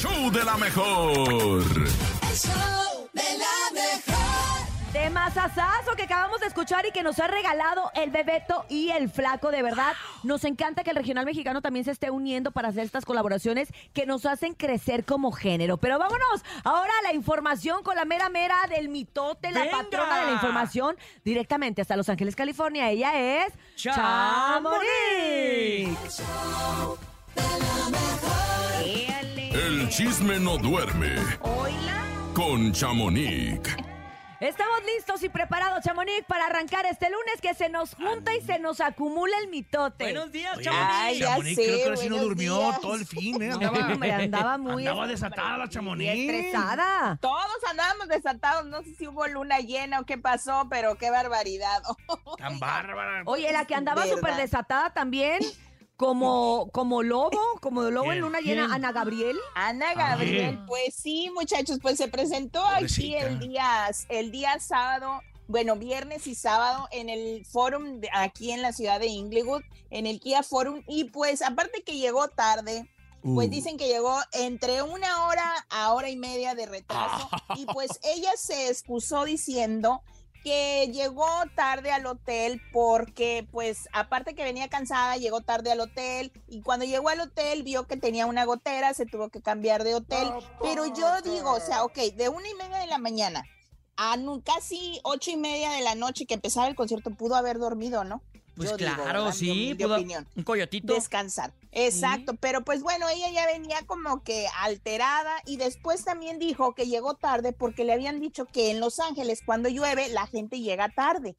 show de la mejor. El show de la mejor. Temazazazo que acabamos de escuchar y que nos ha regalado el Bebeto y el Flaco, de verdad. Nos encanta que el regional mexicano también se esté uniendo para hacer estas colaboraciones que nos hacen crecer como género. Pero vámonos ahora a la información con la mera mera del mitote, la ¡Venga! patrona de la información, directamente hasta Los Ángeles, California. Ella es ¡Chamonix! El show de la mejor. Chisme no duerme Oila. con Chamonix. Estamos listos y preparados, Chamonix, para arrancar este lunes que se nos junta y se nos acumula el mitote. Buenos días, Oye, Chamonix. Chamonix, sé, creo que ahora sí no durmió días. todo el fin, ¿eh? No, Andaba, hombre, andaba muy andaba es- desatada la Chamonix. estresada. Todos andábamos desatados, no sé si hubo luna llena o qué pasó, pero qué barbaridad. Tan bárbara. Oye, la que andaba súper desatada también, como, como lobo, como lobo en luna llena, ¿Quién? Ana Gabriel. Ana Gabriel, Ay. pues sí, muchachos, pues se presentó aquí el día, el día sábado, bueno, viernes y sábado en el forum de- aquí en la ciudad de Inglewood, en el Kia Forum, y pues aparte que llegó tarde, pues Uh. dicen que llegó entre una hora a hora y media de retraso, y pues ella se excusó diciendo que llegó tarde al hotel porque pues aparte que venía cansada, llegó tarde al hotel y cuando llegó al hotel vio que tenía una gotera, se tuvo que cambiar de hotel, pero yo digo, o sea, ok, de una y media de la mañana a casi ocho y media de la noche que empezaba el concierto pudo haber dormido, ¿no? Pues Yo claro, sí. humilde pudo- opinión Un coyotito. descansar. Exacto, pero pues bueno, ella ya venía como que alterada y después también dijo que llegó tarde porque le habían dicho que en Los Ángeles cuando llueve la gente llega tarde.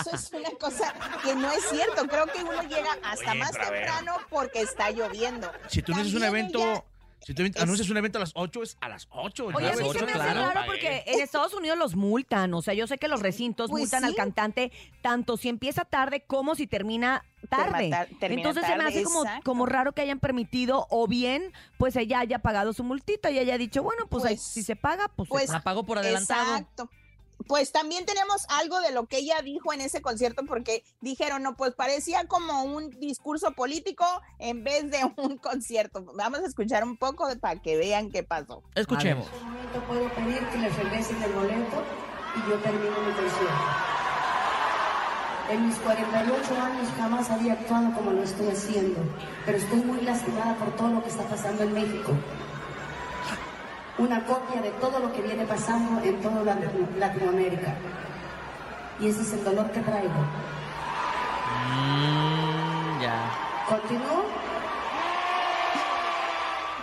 Eso es una cosa que no es cierto, creo que uno llega hasta Oye, más ver. temprano porque está lloviendo. Si tú anuncias un evento, ella- si tú anuncias un evento a las 8, es a las 8. Oye, a mí Las se ocho, me hace claro. Porque en Estados Unidos los multan. O sea, yo sé que los recintos Pues multan al cantante tanto si empieza tarde como si termina tarde. Terma- Entonces se me hace como, raro que hayan permitido o bien pues ella haya pagado su multita y haya dicho, bueno, pues, Pues- si se paga, pues, se pues, paga. La pagó por adelantado. Exacto. Pues también tenemos algo de lo que ella dijo en ese concierto porque dijeron, no, pues parecía como un discurso político en vez de un concierto. Vamos a escuchar un poco para que vean qué pasó. Escuchemos. En este momento puedo pedir que les regresen el boleto y yo termino mi concierto. En mis 48 años jamás había actuado como lo estoy haciendo, pero estoy muy lastimada por todo lo que está pasando en México. Una copia de todo lo que viene pasando en toda la- Latinoamérica. Y ese es el dolor que traigo. Mm, ya. ¿Continúo?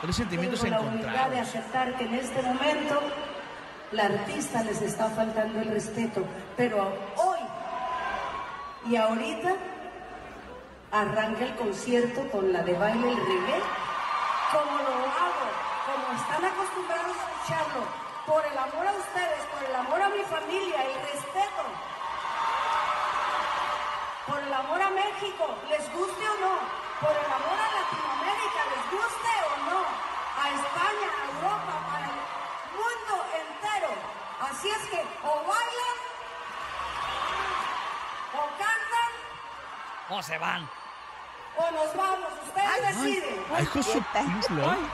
Tres sentimientos Tengo la humildad de aceptar que en este momento la artista les está faltando el respeto, pero hoy y ahorita arranca el concierto con la de baile el reggae, como lo hago, como están acostumbrados a escucharlo, por el amor a ustedes, por el amor a mi familia, el respeto, por el amor a México, les guste o no, por el amor a Latinoamérica, les guste o no, a España, a Europa, para el mundo entero. Así es que o bailan, o cantan, ¿Cómo se van? o nos vamos. Ustedes deciden. Ay, Pink Floyd.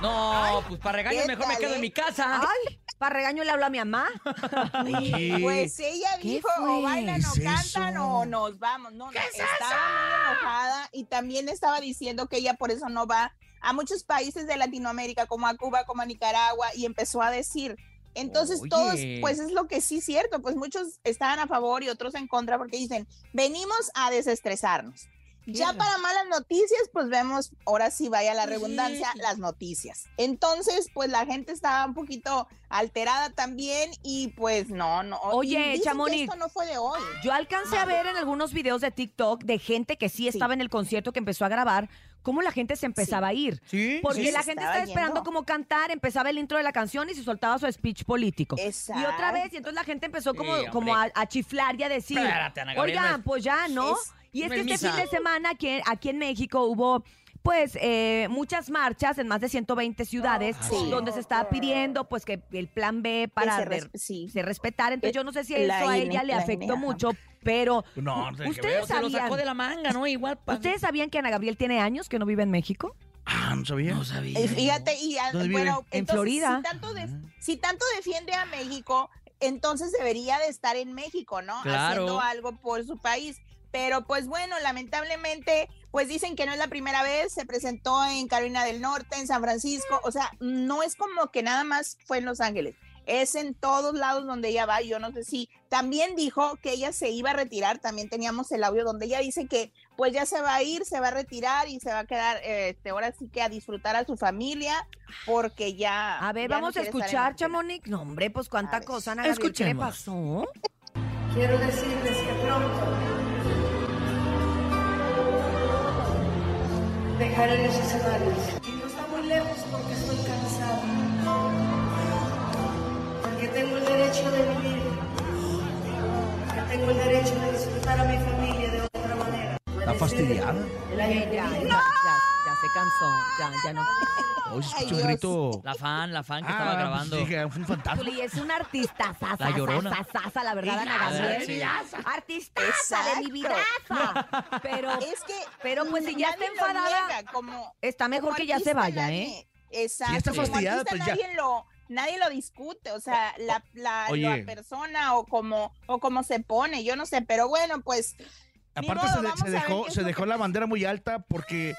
No, pues para regaños ¿qué mejor me quedo eh? en mi casa. Ay, para regaño le hablo a mi mamá. Pues ella ¿Qué dijo, o bailan o ¿Qué es cantan eso? o nos vamos. No, no, estaba muy enojada y también estaba diciendo que ella por eso no va a muchos países de Latinoamérica, como a Cuba, como a Nicaragua, y empezó a decir. Entonces, Oye. todos, pues es lo que sí es cierto, pues muchos estaban a favor y otros en contra porque dicen, venimos a desestresarnos. Ya para malas noticias, pues vemos, ahora sí vaya la sí. redundancia, las noticias. Entonces, pues la gente estaba un poquito alterada también y pues no, no. y Oye, Chamonix. Esto no fue de hoy. Yo alcancé a ver en algunos videos de TikTok de gente que sí estaba en el concierto que empezó a grabar, cómo la gente se empezaba a ir. Sí, Porque sí, la gente estaba estaba esperando yendo. como cantar, empezaba el intro de la canción y se soltaba su speech político. Y otra vez, y entonces la gente empezó como, Sí, como a, chiflar y a decir, Espérate, Ana oigan, pues ya, ¿no? es- y es no que es este fin de semana aquí, aquí en México hubo pues eh, muchas marchas en más de 120 ciudades Sí. donde se estaba pidiendo pues que el plan B para se res- sí. se respetara. Entonces Eh, yo no sé si la eso a ella le afectó mucho, pero No, no que ustedes. Se lo sacó sabían, de la manga, ¿no? Igual. ¿ustedes sabían que Ana Gabriel tiene años que no vive en México? Ah, no sabía. No sabía. Eh, Fíjate, y ah, bueno, En entonces, Florida. Si tanto, de- si tanto defiende a México, entonces debería de estar en México, ¿no? Claro. Haciendo algo por su país. Pero pues bueno, lamentablemente, pues dicen que no es la primera vez, se presentó en Carolina del Norte, en San Francisco, o sea, no es como que nada más fue en Los Ángeles, es en todos lados donde ella va, yo no sé si también dijo que ella se iba a retirar, también teníamos el audio donde ella dice que pues ya se va a ir, se va a retirar y se va a quedar, este, ahora sí que a disfrutar a su familia, porque ya... A ver, ya no vamos a escuchar. Chamonix. No, hombre, pues cuánta cosa, Ana Gabriel, ¿qué le pasó? Quiero decirles que pronto dejaré los escenarios. Y no está muy lejos porque estoy cansada. Porque tengo el derecho de vivir. Porque tengo el derecho de disfrutar a mi familia de otra manera. Está fastidiada. Ya, ya, ya, ya se cansó, ya, ya no. Hoy se Ay, escuchó un Dios. grito. La fan, la fan que Ah, estaba pues grabando. dije, fue un fantasma. Juli, es una artista, sasa, La Llorona. sasa, sasa, la verdad, Ana Gabriel. sí. Artistaza de mi vida. Pero, Es que pero pues si ya está nadie lo enfadada, niega, como, está mejor como que ya se artista vaya, nadie- ¿eh? Exacto. Ya está como fastidiada, artista pues ya. Nadie lo, nadie lo discute, o sea, la, la, Oye. la persona o como, o como se pone, yo no sé, pero bueno, pues. Aparte modo, se, de- vamos se a ver dejó, qué es se lo dejó que- la bandera muy alta porque,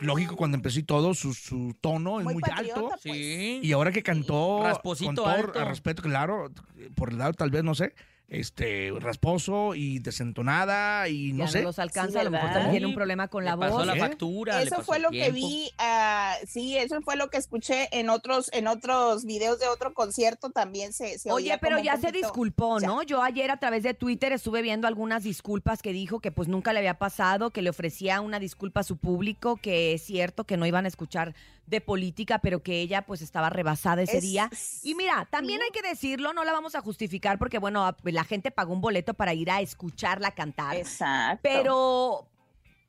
lógico, cuando empezó y todo, su, su tono es muy, patriota, alto. pues. Sí. Y ahora que cantó Rasposito con todo alto. a respeto, claro, por el lado tal vez, no sé, este, rasposo y desentonada y no ya sé. no los alcanza, Sí, a lo mejor también tiene un problema con la pasó voz. la ¿eh? factura. le Eso pasó fue lo que vi, ah, sí, eso fue lo que escuché en otros, en otros videos de otro concierto también se, se Oye, oía pero ya se disculpó, ¿no? Yo ayer a través de Twitter estuve viendo algunas disculpas que dijo que pues nunca le había pasado, que le ofrecía una disculpa a su público, que es cierto que no iban a escuchar de política, pero que ella pues estaba rebasada ese Es- día. Y mira, también sí. hay que decirlo, no la vamos a justificar porque bueno, la gente pagó un boleto para ir a escucharla cantar, Exacto. pero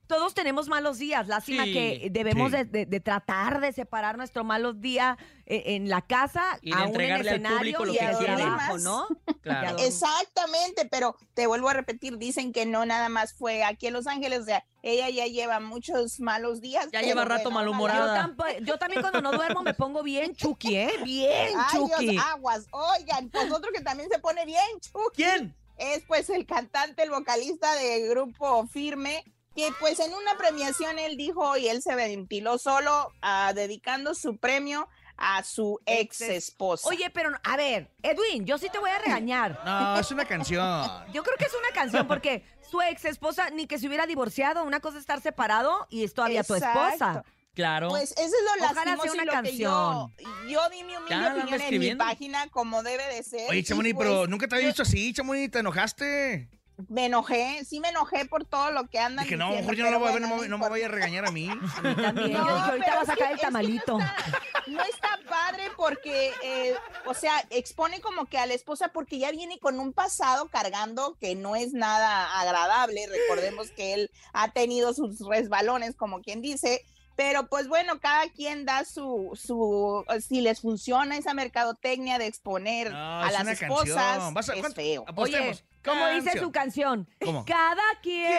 todos tenemos malos días. Lástima Sí, que debemos sí. de, de- de tratar de separar nuestro malos día eh, en la casa, Y aún en al escenario público lo y que al quiere. trabajo, ¿no? Claro. Exactamente, pero te vuelvo a repetir, dicen que no nada más fue aquí en Los Ángeles, o sea, ella ya lleva muchos malos días. Ya lleva rato bueno, malhumorada. Yo, ojalá- tampo- yo también cuando no duermo me pongo bien chucky, ¿eh? Bien Ay, chucky. Dios, aguas. Oigan, pues otro que también se pone bien chuki ¿Quién? es pues el cantante, el vocalista de grupo Firme, que pues en una premiación él dijo y él se ventiló solo ah, dedicando su premio a su ex esposa. Oye, pero no- a ver, Edwin, yo sí te voy a regañar. No, es una canción. Yo creo que es una canción porque su ex esposa ni que se hubiera divorciado, una cosa es estar separado y es todavía tu esposa. Claro. Pues eso es lo Ojalá sea una lo que yo, yo di mi humilde opinión en mi página como debe de ser. Oye, Chamonix, pues, pero nunca te había yo visto así, Chamonix, ¿te enojaste? Me enojé, sí me enojé por todo lo que andan Dije, no, diciendo, mejor yo no lo pero voy a ver, no, me- no me vaya a regañar a mí. También, yo No, dije, ahorita va a sacar que- el es que tamalito. No está, no está padre porque, eh, o sea, expone como que a la esposa porque ya viene con un pasado cargando que no es nada agradable. Recordemos que él ha tenido sus resbalones, como quien dice. Pero pues bueno, cada quien da su, su, si les funciona esa mercadotecnia de exponer No, a es las esposas, canción. Vas a- es feo. Oye, Apostemos. como dice su canción, ¿Cómo? cada quien.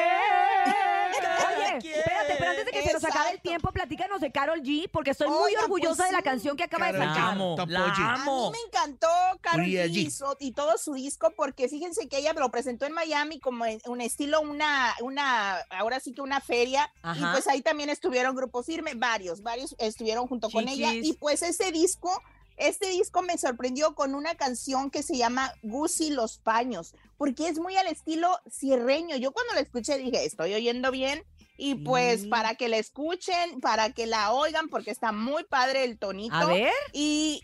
Oye, espérate, pero antes de que se nos acabe el Exacto. tiempo, platícanos de Carol G, porque estoy muy orgullosa pues de la canción que acaba de Karol La sacar. amo, la OG. A amo. mí me encantó Uriah G G. y, todo su disco porque fíjense que ella lo presentó en Miami como en un estilo una una ahora sí que una feria Ajá. y pues ahí también estuvieron grupo firme varios varios estuvieron junto con ella y pues ese disco este disco me sorprendió con una canción que se llama Gucci los paños porque es muy al estilo cierreño yo cuando la escuché dije estoy oyendo bien y pues Sí. para que la escuchen para que la oigan porque está muy padre el tonito A ver, y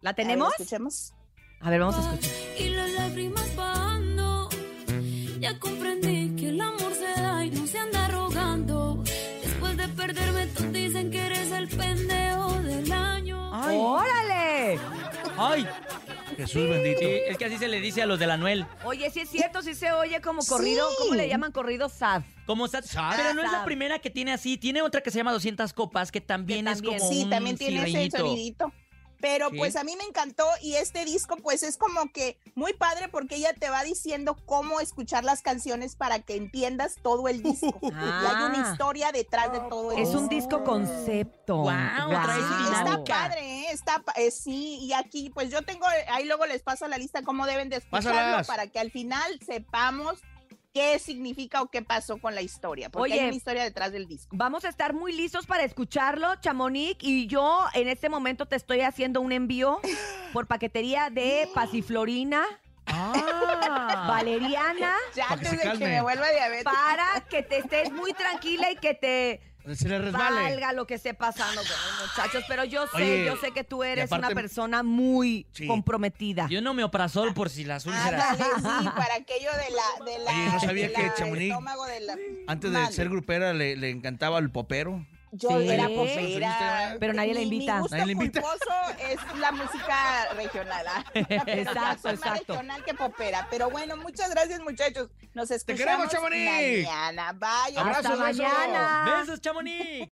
¿la a ver, tenemos? escuchemos. A ver, vamos a escuchar. y las lágrimas bajando. Ya comprendí que ay. Jesús bendito. Sí, es que así se le dice a los del Anuel. Oye, sí es cierto, sí se oye como corrido, Sí. ¿cómo le llaman corrido sad? Como sa- Sad. Pero no es la Sad. primera que tiene así. Tiene otra que se llama 200 copas, que también, Que es también. como Sí, un también tiene ese sirreñito. sonidito. Pero Sí. pues a mí me encantó y este disco pues es como que muy padre porque ella te va diciendo cómo escuchar las canciones para que entiendas todo el disco. Y hay una Ah. historia detrás de todo el Es un disco concepto. Guau, trae su Sí, está dinámica. padre, ¿eh? Está eh, sí, y aquí pues yo tengo, ahí luego les paso la lista cómo deben de escucharlo Pásalas. para que al final sepamos qué significa o qué pasó con la historia, porque Oye. hay una historia detrás del disco. Vamos a estar muy listos para escucharlo, Chamonix, y yo en este momento te estoy haciendo un envío por paquetería de pasiflorina, Ah. valeriana, Ya antes de que me vuelva diabetes. para que te estés muy tranquila y que te Se le resbale. valga lo que esté pasando con los muchachos. Pero yo sé, Oye, yo sé que tú eres aparte- una persona muy Sí. comprometida. Yo no me oprazol por si las úlceras. Ándale, sí, para aquello de la, de la, Oye, ¿no sabía de que la- Chamonix, estómago de la- Antes de Mande. ser grupera le, le encantaba el popero. Yo Sí. era popera. Pero nadie la invita. Mi gusto Nadie la invita. es la música regional. ¿ah? Exacto, exacto. regional que popera. Pero bueno, muchas gracias, muchachos. Nos escuchamos queremos, Chamonix. mañana. Bye. Hasta besos. mañana. Besos, Chamonix.